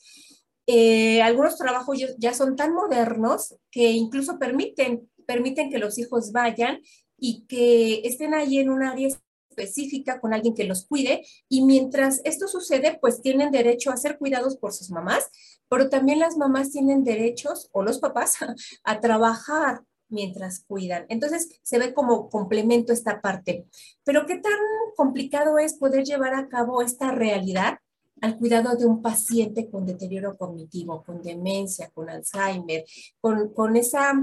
Eh, algunos trabajos ya son tan modernos que incluso permiten, permiten que los hijos vayan y que estén ahí en un área específica con alguien que los cuide y mientras esto sucede, pues tienen derecho a ser cuidados por sus mamás, pero también las mamás tienen derechos o los papás a trabajar mientras cuidan. Entonces se ve como complemento esta parte. Pero qué tan complicado es poder llevar a cabo esta realidad al cuidado de un paciente con deterioro cognitivo, con demencia, con Alzheimer, con, con esa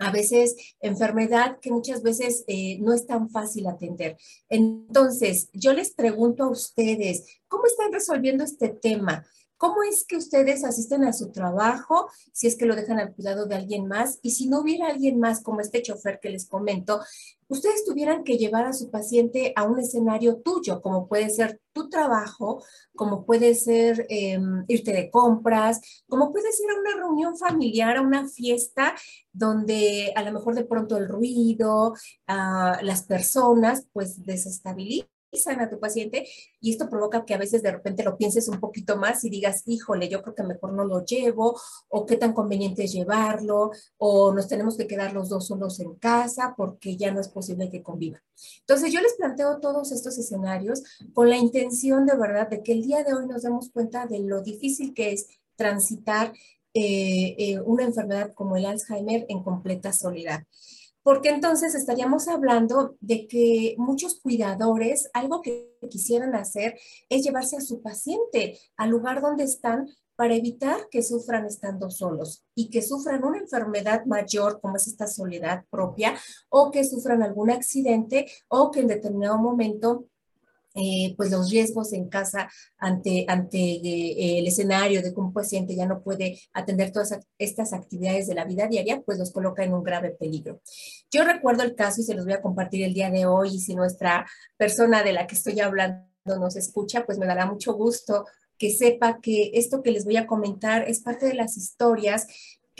a veces enfermedad que muchas veces eh, no es tan fácil atender. Entonces, yo les pregunto a ustedes, ¿cómo están resolviendo este tema? ¿Cómo es que ustedes asisten a su trabajo si es que lo dejan al cuidado de alguien más? Y si no hubiera alguien más como este chofer que les comento, ustedes tuvieran que llevar a su paciente a un escenario tuyo, como puede ser tu trabajo, como puede ser em, irte de compras, como puede ser a una reunión familiar, a una fiesta donde a lo mejor de pronto el ruido, uh, las personas, pues desestabilizan a tu paciente y esto provoca que a veces de repente lo pienses un poquito más y digas, híjole, yo creo que mejor no lo llevo o qué tan conveniente es llevarlo o nos tenemos que quedar los dos solos en casa porque ya no es posible que convivan. Entonces yo les planteo todos estos escenarios con la intención de verdad de que el día de hoy nos demos cuenta de lo difícil que es transitar eh, eh, una enfermedad como el Alzheimer en completa soledad porque entonces estaríamos hablando de que muchos cuidadores, algo que quisieran hacer es llevarse a su paciente al lugar donde están para evitar que sufran estando solos y que sufran una enfermedad mayor como es esta soledad propia o que sufran algún accidente o que en determinado momento eh, pues los riesgos en casa ante, ante eh, el escenario de que un paciente ya no puede atender todas estas actividades de la vida diaria, pues los coloca en un grave peligro. Yo recuerdo el caso y se los voy a compartir el día de hoy y si nuestra persona de la que estoy hablando nos escucha, pues me dará mucho gusto que sepa que esto que les voy a comentar es parte de las historias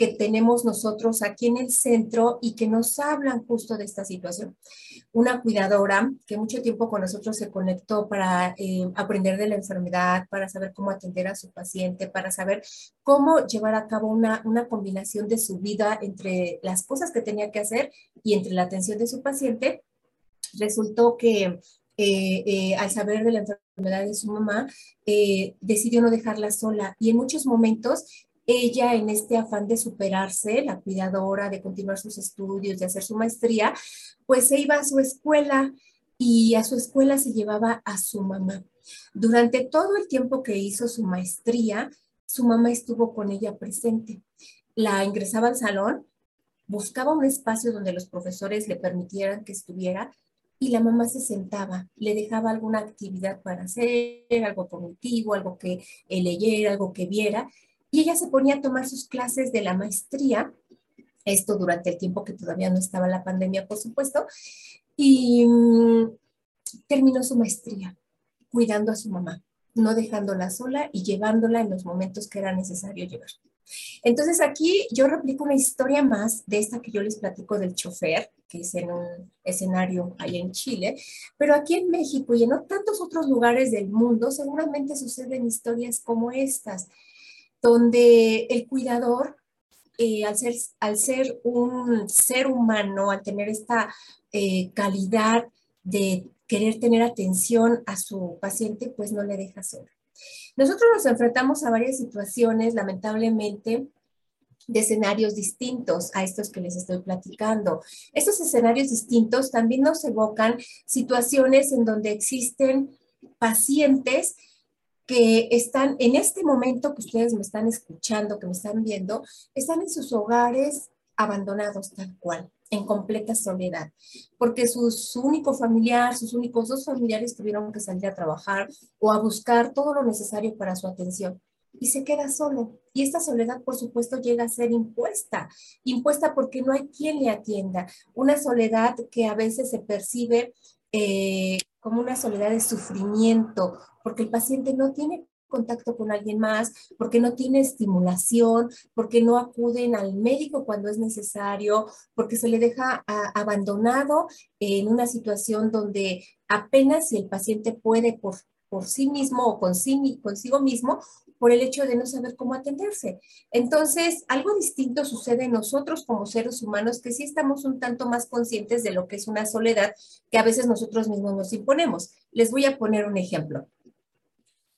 que tenemos nosotros aquí en el centro y que nos hablan justo de esta situación. Una cuidadora que mucho tiempo con nosotros se conectó para eh, aprender de la enfermedad, para saber cómo atender a su paciente, para saber cómo llevar a cabo una, una combinación de su vida entre las cosas que tenía que hacer y entre la atención de su paciente, resultó que eh, eh, al saber de la enfermedad de su mamá, decidió no dejarla sola y en muchos momentos ella en este afán de superarse, la cuidadora, de continuar sus estudios, de hacer su maestría, pues se iba a su escuela y a su escuela se llevaba a su mamá. Durante todo el tiempo que hizo su maestría, su mamá estuvo con ella presente. La ingresaba al salón, buscaba un espacio donde los profesores le permitieran que estuviera y la mamá se sentaba, le dejaba alguna actividad para hacer, algo cognitivo, algo que leyera, algo que viera, y ella se ponía a tomar sus clases de la maestría, esto durante el tiempo que todavía no estaba la pandemia, por supuesto, y mm, terminó su maestría cuidando a su mamá, no dejándola sola y llevándola en los momentos que era necesario llevar. Entonces aquí yo replico una historia más de esta que yo les platico del chofer, que es en un escenario ahí en Chile, pero aquí en México y en tantos otros lugares del mundo seguramente suceden historias como estas donde el cuidador, eh, al, ser, al ser un ser humano, al tener esta eh, calidad de querer tener atención a su paciente, pues no le deja solo. Nosotros nos enfrentamos a varias situaciones, lamentablemente, de escenarios distintos a estos que les estoy platicando. Estos escenarios distintos también nos evocan situaciones en donde existen pacientes que están en este momento que ustedes me están escuchando, que me están viendo, están en sus hogares abandonados tal cual, en completa soledad, porque su, único familiar, sus únicos dos familiares tuvieron que salir a trabajar o a buscar todo lo necesario para su atención y se queda solo. Y esta soledad, por supuesto, llega a ser impuesta, impuesta porque no hay quien le atienda. Una soledad que a veces se percibe eh, como una soledad de sufrimiento, porque el paciente no tiene contacto con alguien más, porque no tiene estimulación, porque no acuden al médico cuando es necesario, porque se le deja abandonado en una situación donde apenas si el paciente puede por, por sí mismo o consigo mismo, por el hecho de no saber cómo atenderse. Entonces, algo distinto sucede en nosotros como seres humanos, que sí estamos un tanto más conscientes de lo que es una soledad que a veces nosotros mismos nos imponemos. Les voy a poner un ejemplo.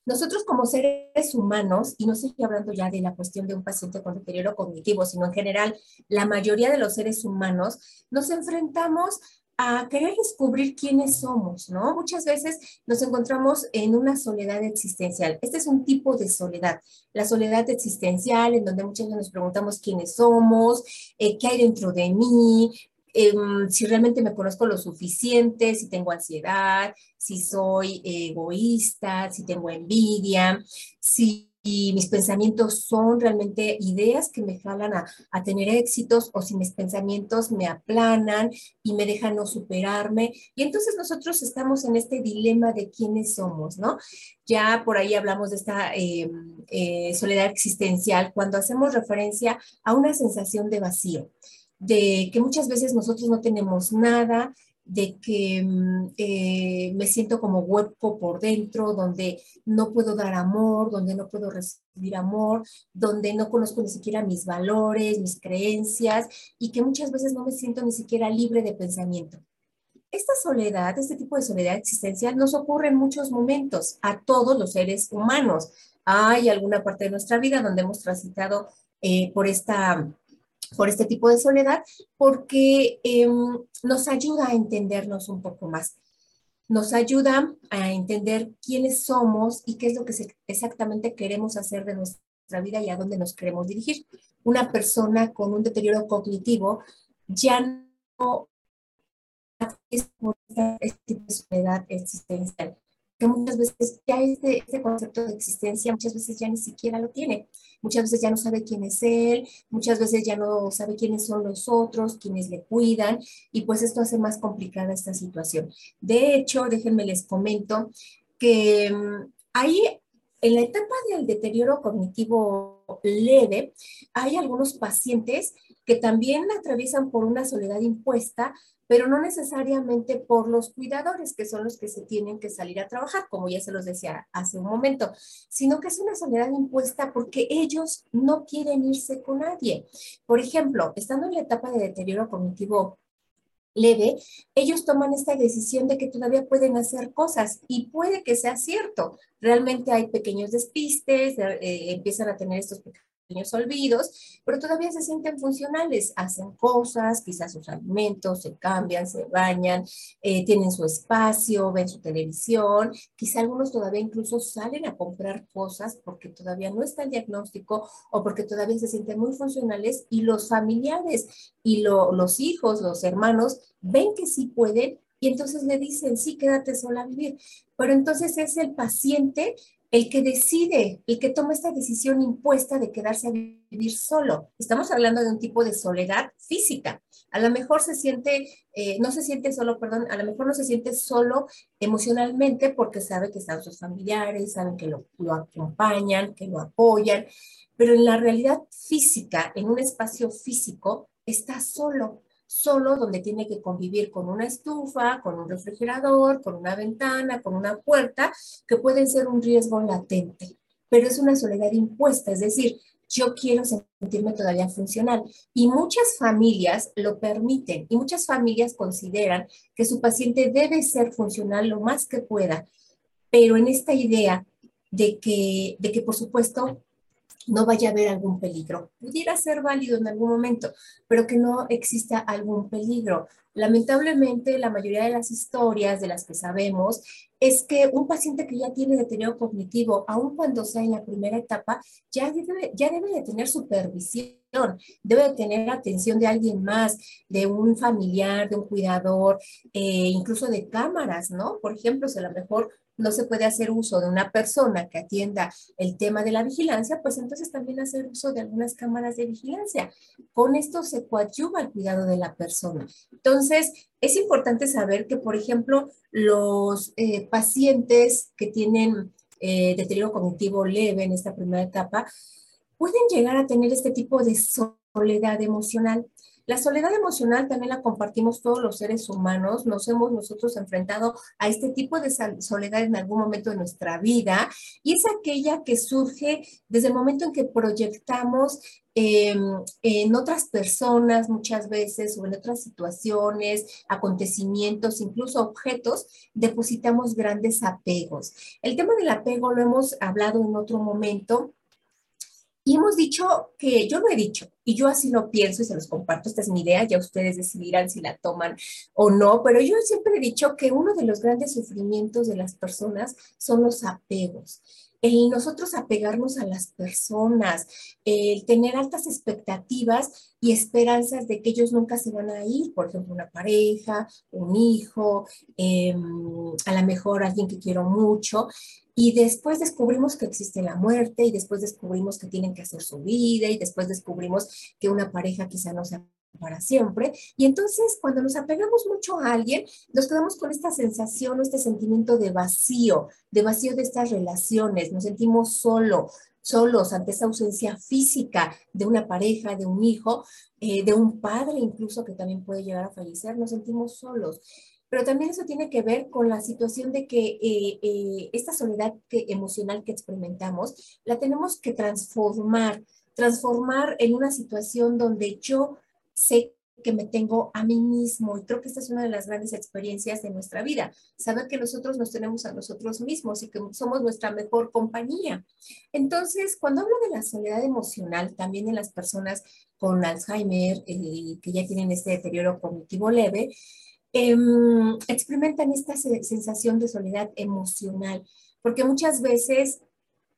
Nosotros como seres humanos, y no estoy hablando ya de la cuestión de un paciente con deterioro cognitivo, sino en general, la mayoría de los seres humanos, nos enfrentamos a querer descubrir quiénes somos, ¿no? Muchas veces nos encontramos en una soledad existencial. Este es un tipo de soledad, la soledad existencial, en donde muchas veces nos preguntamos quiénes somos, eh, qué hay dentro de mí, em, si realmente me conozco lo suficiente, si tengo ansiedad, si soy egoísta, si tengo envidia, si y mis pensamientos son realmente ideas que me jalan a, tener éxitos o si mis pensamientos me aplanan y me dejan no superarme. Y entonces nosotros estamos en este dilema de quiénes somos, ¿no? Ya por ahí hablamos de esta eh, eh, soledad existencial cuando hacemos referencia a una sensación de vacío, de que muchas veces nosotros no tenemos nada, de que mm, eh, me siento como hueco por dentro, donde no puedo dar amor, donde no puedo recibir amor, donde no conozco ni siquiera mis valores, mis creencias y que muchas veces no me siento ni siquiera libre de pensamiento. Esta soledad, este tipo de soledad existencial nos ocurre en muchos momentos a todos los seres humanos. Hay alguna parte de nuestra vida donde hemos transitado eh, por esta por este tipo de soledad, porque em, nos ayuda a entendernos un poco más. Nos ayuda a entender quiénes somos y qué es lo que exactamente queremos hacer de nuestra vida y a dónde nos queremos dirigir. Una persona con un deterioro cognitivo ya no es por este soledad existencial. Muchas veces ya este, este concepto de existencia, muchas veces ya ni siquiera lo tiene. Muchas veces ya no sabe quién es él, muchas veces ya no sabe quiénes son los otros, quienes le cuidan, y pues esto hace más complicada esta situación. De hecho, déjenme les comento que mm, ahí en la etapa del deterioro cognitivo leve, hay algunos pacientes que también atraviesan por una soledad impuesta, pero no necesariamente por los cuidadores, que son los que se tienen que salir a trabajar, como ya se los decía hace un momento, sino que es una soledad impuesta porque ellos no quieren irse con nadie. Por ejemplo, estando en la etapa de deterioro cognitivo leve, ellos toman esta decisión de que todavía pueden hacer cosas y puede que sea cierto. Realmente hay pequeños despistes, eh, empiezan a tener estos olvidos, pero todavía se sienten funcionales, hacen cosas, quizás sus alimentos, se cambian, se bañan, eh, tienen su espacio, ven su televisión, quizá algunos todavía incluso salen a comprar cosas porque todavía no está el diagnóstico o porque todavía se sienten muy funcionales y los familiares y los hijos, los hermanos, ven que sí pueden y entonces le dicen, sí, quédate sola a vivir. Pero entonces es el paciente el que decide, el que toma esta decisión impuesta de quedarse a vivir solo. Estamos hablando de un tipo de soledad física. A lo mejor se siente, eh, no se siente solo, perdón, a lo mejor no se siente solo emocionalmente porque sabe que están sus familiares, saben que lo, lo acompañan, que lo apoyan, pero en la realidad física, en un espacio físico, está solo solo donde tiene que convivir con una estufa, con un refrigerador, con una ventana, con una puerta, que pueden ser un riesgo latente, pero es una soledad impuesta, es decir, yo quiero sentirme todavía funcional. Y muchas familias lo permiten y muchas familias consideran que su paciente debe ser funcional lo más que pueda, pero en esta idea de que, de que por supuesto, no vaya a haber algún peligro. Pudiera ser válido en algún momento, pero que no exista algún peligro. Lamentablemente, la mayoría de las historias de las que sabemos es que un paciente que ya tiene deterioro cognitivo, aun cuando sea en la primera etapa, ya debe, ya debe de tener supervisión, debe de tener atención de alguien más, de un familiar, de un cuidador, eh, incluso de cámaras, ¿no? Por ejemplo, si a lo mejor no se puede hacer uso de una persona que atienda el tema de la vigilancia, pues entonces también hacer uso de algunas cámaras de vigilancia. Con esto se coadyuva el cuidado de la persona. Entonces, es importante saber que, por ejemplo, los eh, pacientes que tienen eh, deterioro cognitivo leve en esta primera etapa, pueden llegar a tener este tipo de soledad emocional. La soledad emocional también la compartimos todos los seres humanos, nos hemos nosotros enfrentado a este tipo de soledad en algún momento de nuestra vida y es aquella que surge desde el momento en que proyectamos em, en otras personas muchas veces o en otras situaciones, acontecimientos, incluso objetos, depositamos grandes apegos. El tema del apego lo hemos hablado en otro momento y hemos dicho que, yo lo he dicho, y yo así lo pienso y se los comparto, esta es mi idea, ya ustedes decidirán si la toman o no, pero yo siempre he dicho que uno de los grandes sufrimientos de las personas son los apegos el nosotros apegarnos a las personas, el tener altas expectativas y esperanzas de que ellos nunca se van a ir, por ejemplo, una pareja, un hijo, em, a lo mejor alguien que quiero mucho, y después descubrimos que existe la muerte y después descubrimos que tienen que hacer su vida y después descubrimos que una pareja quizá no sea para siempre. Y entonces cuando nos apegamos mucho a alguien, nos quedamos con esta sensación, este sentimiento de vacío, de vacío de estas relaciones, nos sentimos solo, solos ante esa ausencia física de una pareja, de un hijo, eh, de un padre incluso que también puede llegar a fallecer, nos sentimos solos pero también eso tiene que ver con la situación de que eh, eh, esta soledad emocional que experimentamos la tenemos que transformar, transformar en una situación donde yo sé que me tengo a mí mismo. Y creo que esta es una de las grandes experiencias de nuestra vida, saber que nosotros nos tenemos a nosotros mismos y que somos nuestra mejor compañía. Entonces, cuando hablo de la soledad emocional, también en las personas con Alzheimer, eh, que ya tienen este deterioro cognitivo leve, Em, experimentan esta sensación de soledad emocional, porque muchas veces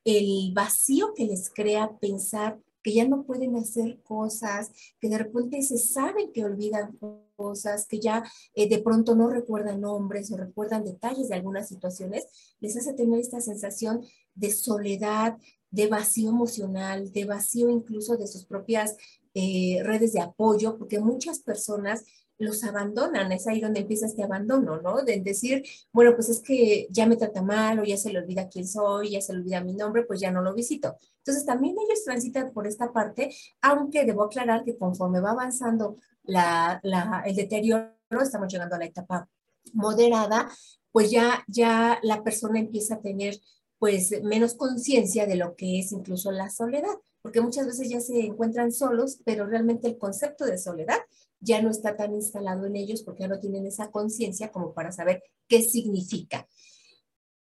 el vacío que les crea pensar que ya no pueden hacer cosas, que de repente se saben que olvidan cosas, que ya eh, de pronto no recuerdan nombres o recuerdan detalles de algunas situaciones, les hace tener esta sensación de soledad, de vacío emocional, de vacío incluso de sus propias eh, redes de apoyo, porque muchas personas los abandonan, es ahí donde empieza este abandono, ¿no? De decir, bueno, pues es que ya me trata mal o ya se le olvida quién soy, ya se le olvida mi nombre, pues ya no lo visito. Entonces también ellos transitan por esta parte, aunque debo aclarar que conforme va avanzando la, la, el deterioro, estamos llegando a la etapa moderada, pues ya, ya la persona empieza a tener pues menos conciencia de lo que es incluso la soledad, porque muchas veces ya se encuentran solos, pero realmente el concepto de soledad ya no está tan instalado en ellos porque ya no tienen esa conciencia como para saber qué significa.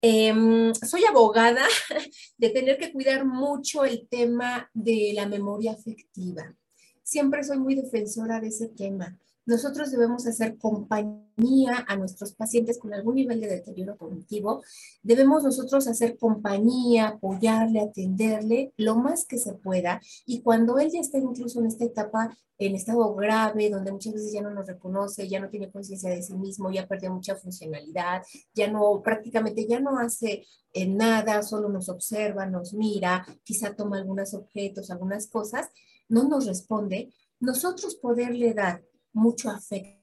Em, soy abogada de tener que cuidar mucho el tema de la memoria afectiva. Siempre soy muy defensora de ese tema nosotros debemos hacer compañía a nuestros pacientes con algún nivel de deterioro cognitivo. Debemos nosotros hacer compañía, apoyarle, atenderle lo más que se pueda. Y cuando él ya está incluso en esta etapa, en estado grave, donde muchas veces ya no nos reconoce, ya no tiene conciencia de sí mismo, ya perdió mucha funcionalidad, ya no, prácticamente ya no hace eh, nada, solo nos observa, nos mira, quizá toma algunos objetos, algunas cosas, no nos responde, nosotros poderle dar mucho afecto,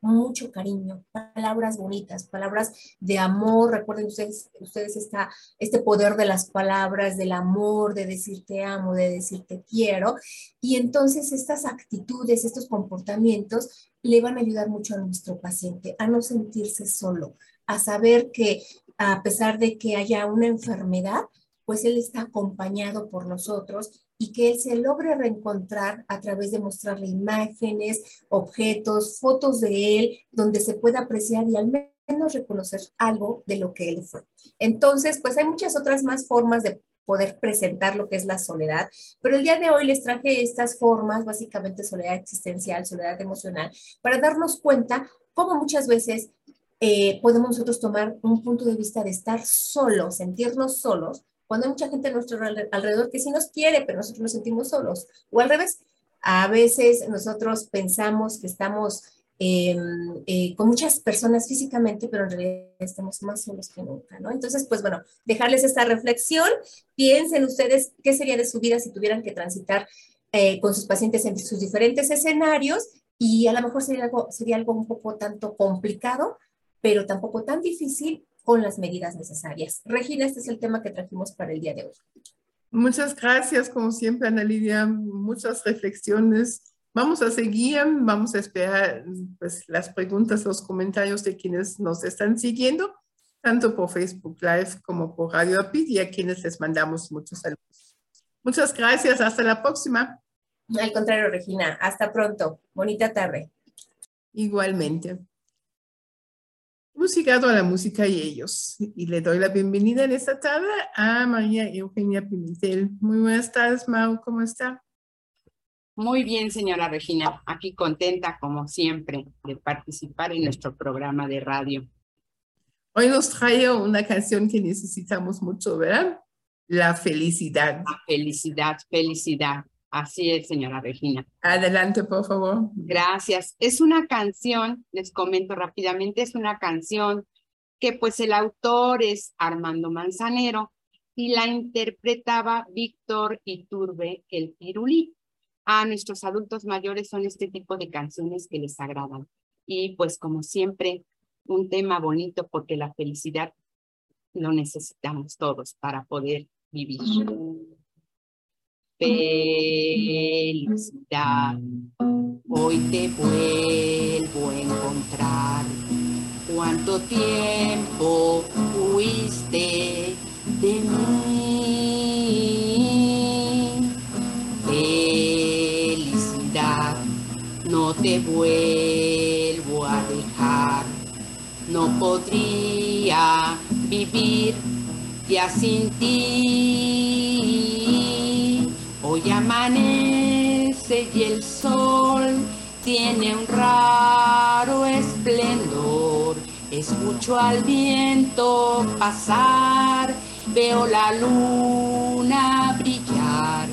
mucho cariño, palabras bonitas, palabras de amor. Recuerden ustedes, ustedes este poder de las palabras, del amor, de decir te amo, de decir te quiero. Y entonces estas actitudes, estos comportamientos le van a ayudar mucho a nuestro paciente a no sentirse solo, a saber que a pesar de que haya una enfermedad, pues él está acompañado por nosotros y que él se logre reencontrar a través de mostrarle imágenes, objetos, fotos de él, donde se pueda apreciar y al menos reconocer algo de lo que él fue. Entonces, pues hay muchas otras más formas de poder presentar lo que es la soledad, pero el día de hoy les traje estas formas, básicamente soledad existencial, soledad emocional, para darnos cuenta cómo muchas veces eh, podemos nosotros tomar un punto de vista de estar solos, sentirnos solos, cuando hay mucha gente a nuestro alrededor que sí nos quiere, pero nosotros nos sentimos solos. O al revés, a veces nosotros pensamos que estamos em, eh, con muchas personas físicamente, pero en realidad estamos más solos que nunca, ¿no? Entonces, pues bueno, dejarles esta reflexión. Piensen ustedes qué sería de su vida si tuvieran que transitar eh, con sus pacientes en sus diferentes escenarios y a lo mejor sería algo, sería algo un poco tanto complicado, pero tampoco tan difícil con las medidas necesarias. Regina, este es el tema que trajimos para el día de hoy. Muchas gracias, como siempre, Ana Lidia. Muchas reflexiones. Vamos a seguir, vamos a esperar pues, las preguntas, los comentarios de quienes nos están siguiendo, tanto por Facebook Live como por Radio Apid, y a quienes les mandamos muchos saludos. Muchas gracias, hasta la próxima. Al contrario, Regina, hasta pronto. Bonita tarde. Igualmente. Llegado a la música y ellos. Y le doy la bienvenida en esta tarde a María Eugenia Pimentel. Muy buenas tardes, Mau, ¿cómo está? Muy bien, señora Regina. Aquí contenta, como siempre, de participar en nuestro programa de radio. Hoy nos trae una canción que necesitamos mucho, ¿verdad? La felicidad. La felicidad, felicidad. Así es, señora Regina. Adelante, por favor. Gracias. Es una canción, les comento rápidamente, es una canción que pues el autor es Armando Manzanero y la interpretaba Víctor Iturbe el Pirulí. A nuestros adultos mayores son este tipo de canciones que les agradan. Y pues como siempre, un tema bonito porque la felicidad lo necesitamos todos para poder vivir felicidad. Hoy te vuelvo a encontrar. ¿Cuánto tiempo fuiste de mí? Felicidad, no te vuelvo a dejar. No podría vivir ya sin ti Hoy amanece y el sol tiene un raro esplendor. Escucho al viento pasar, veo la luna brillar.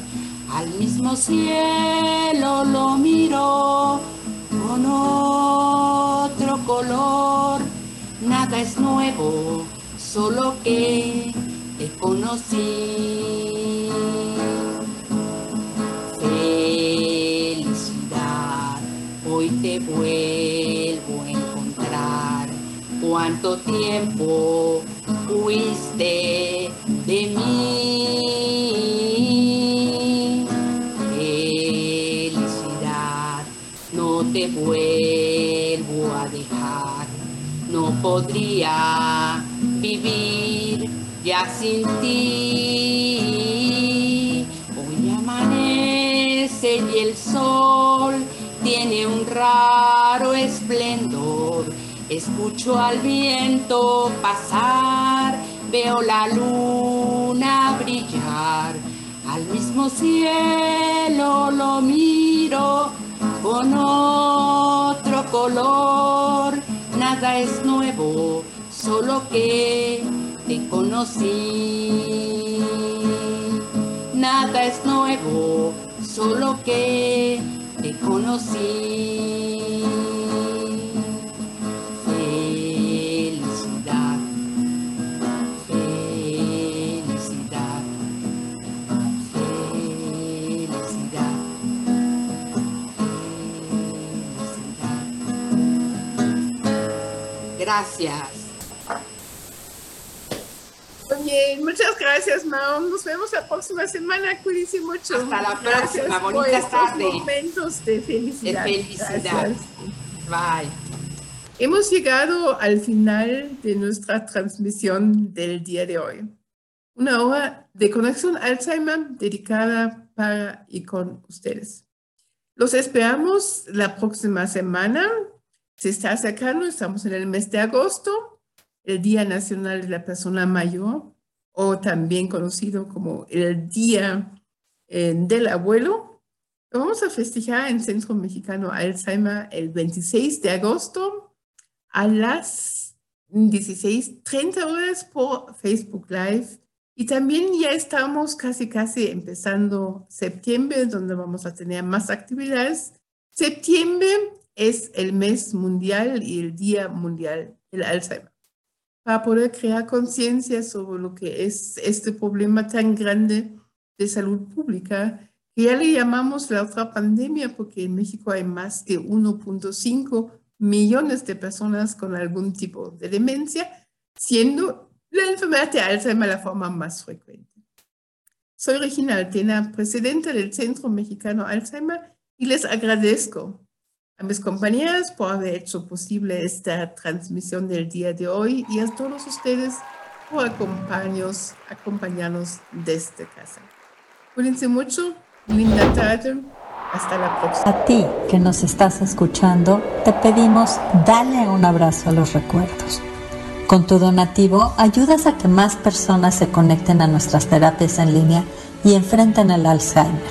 Al mismo cielo lo miro con otro color. Nada es nuevo, solo que te conocí. Te vuelvo a encontrar. Cuánto tiempo fuiste de mí. Felicidad, no te vuelvo a dejar. No podría vivir ya sin ti. Hoy amanece y el sol tiene un raro esplendor. Escucho al viento pasar, veo la luna brillar. Al mismo cielo lo miro con otro color. Nada es nuevo, solo que te conocí. Nada es nuevo, solo que te conocí. Felicidad, felicidad, felicidad, felicidad. Gracias. Bien, muchas gracias, Mao. Nos vemos la próxima semana. Cuídense mucho. Hasta la próxima. por Bonita estos tarde. momentos de felicidad. De felicidad. Gracias. Bye. Hemos llegado al final de nuestra transmisión del día de hoy. Una hora de conexión Alzheimer dedicada para y con ustedes. Los esperamos la próxima semana. Se está acercando, estamos en el mes de agosto, el Día Nacional de la Persona Mayor, o también conocido como el Día eh, del Abuelo. Lo vamos a festejar en Centro Mexicano Alzheimer el 26 de agosto a las 16.30 horas por Facebook Live. Y también ya estamos casi, casi empezando septiembre, donde vamos a tener más actividades. Septiembre es el mes mundial y el Día Mundial del Alzheimer. Para poder crear conciencia sobre lo que es este problema tan grande de salud pública, que ya le llamamos la otra pandemia, porque en México hay más de 1.5 millones de personas con algún tipo de demencia, siendo la enfermedad de Alzheimer la forma más frecuente. Soy Regina Altena, presidenta del Centro Mexicano Alzheimer, y les agradezco mis compañeras por haber hecho posible esta transmisión del día de hoy y a todos ustedes por acompañarnos, acompañarnos desde casa. Cuídense mucho, linda tarde, hasta la próxima. A ti que nos estás escuchando, te pedimos dale un abrazo a los recuerdos. Con tu donativo ayudas a que más personas se conecten a nuestras terapias en línea y enfrenten el Alzheimer.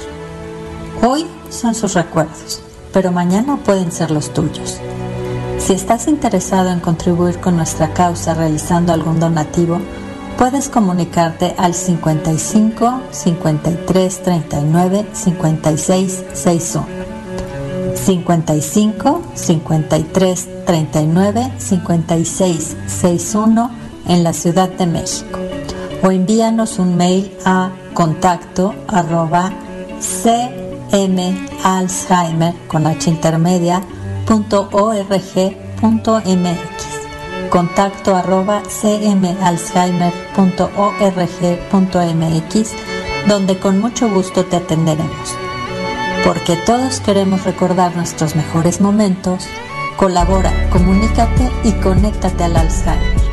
Hoy son sus recuerdos, pero mañana pueden ser los tuyos. Si estás interesado en contribuir con nuestra causa realizando algún donativo, puedes comunicarte al 55 53 39 56 61. 55 53 39 56 61 en la Ciudad de México o envíanos un mail a contacto cmalzheimer con h intermedia punto org punto mx contacto arroba cmalzheimer.org.mx donde con mucho gusto te atenderemos. Porque todos queremos recordar nuestros mejores momentos, colabora, comunícate y conéctate al Alzheimer.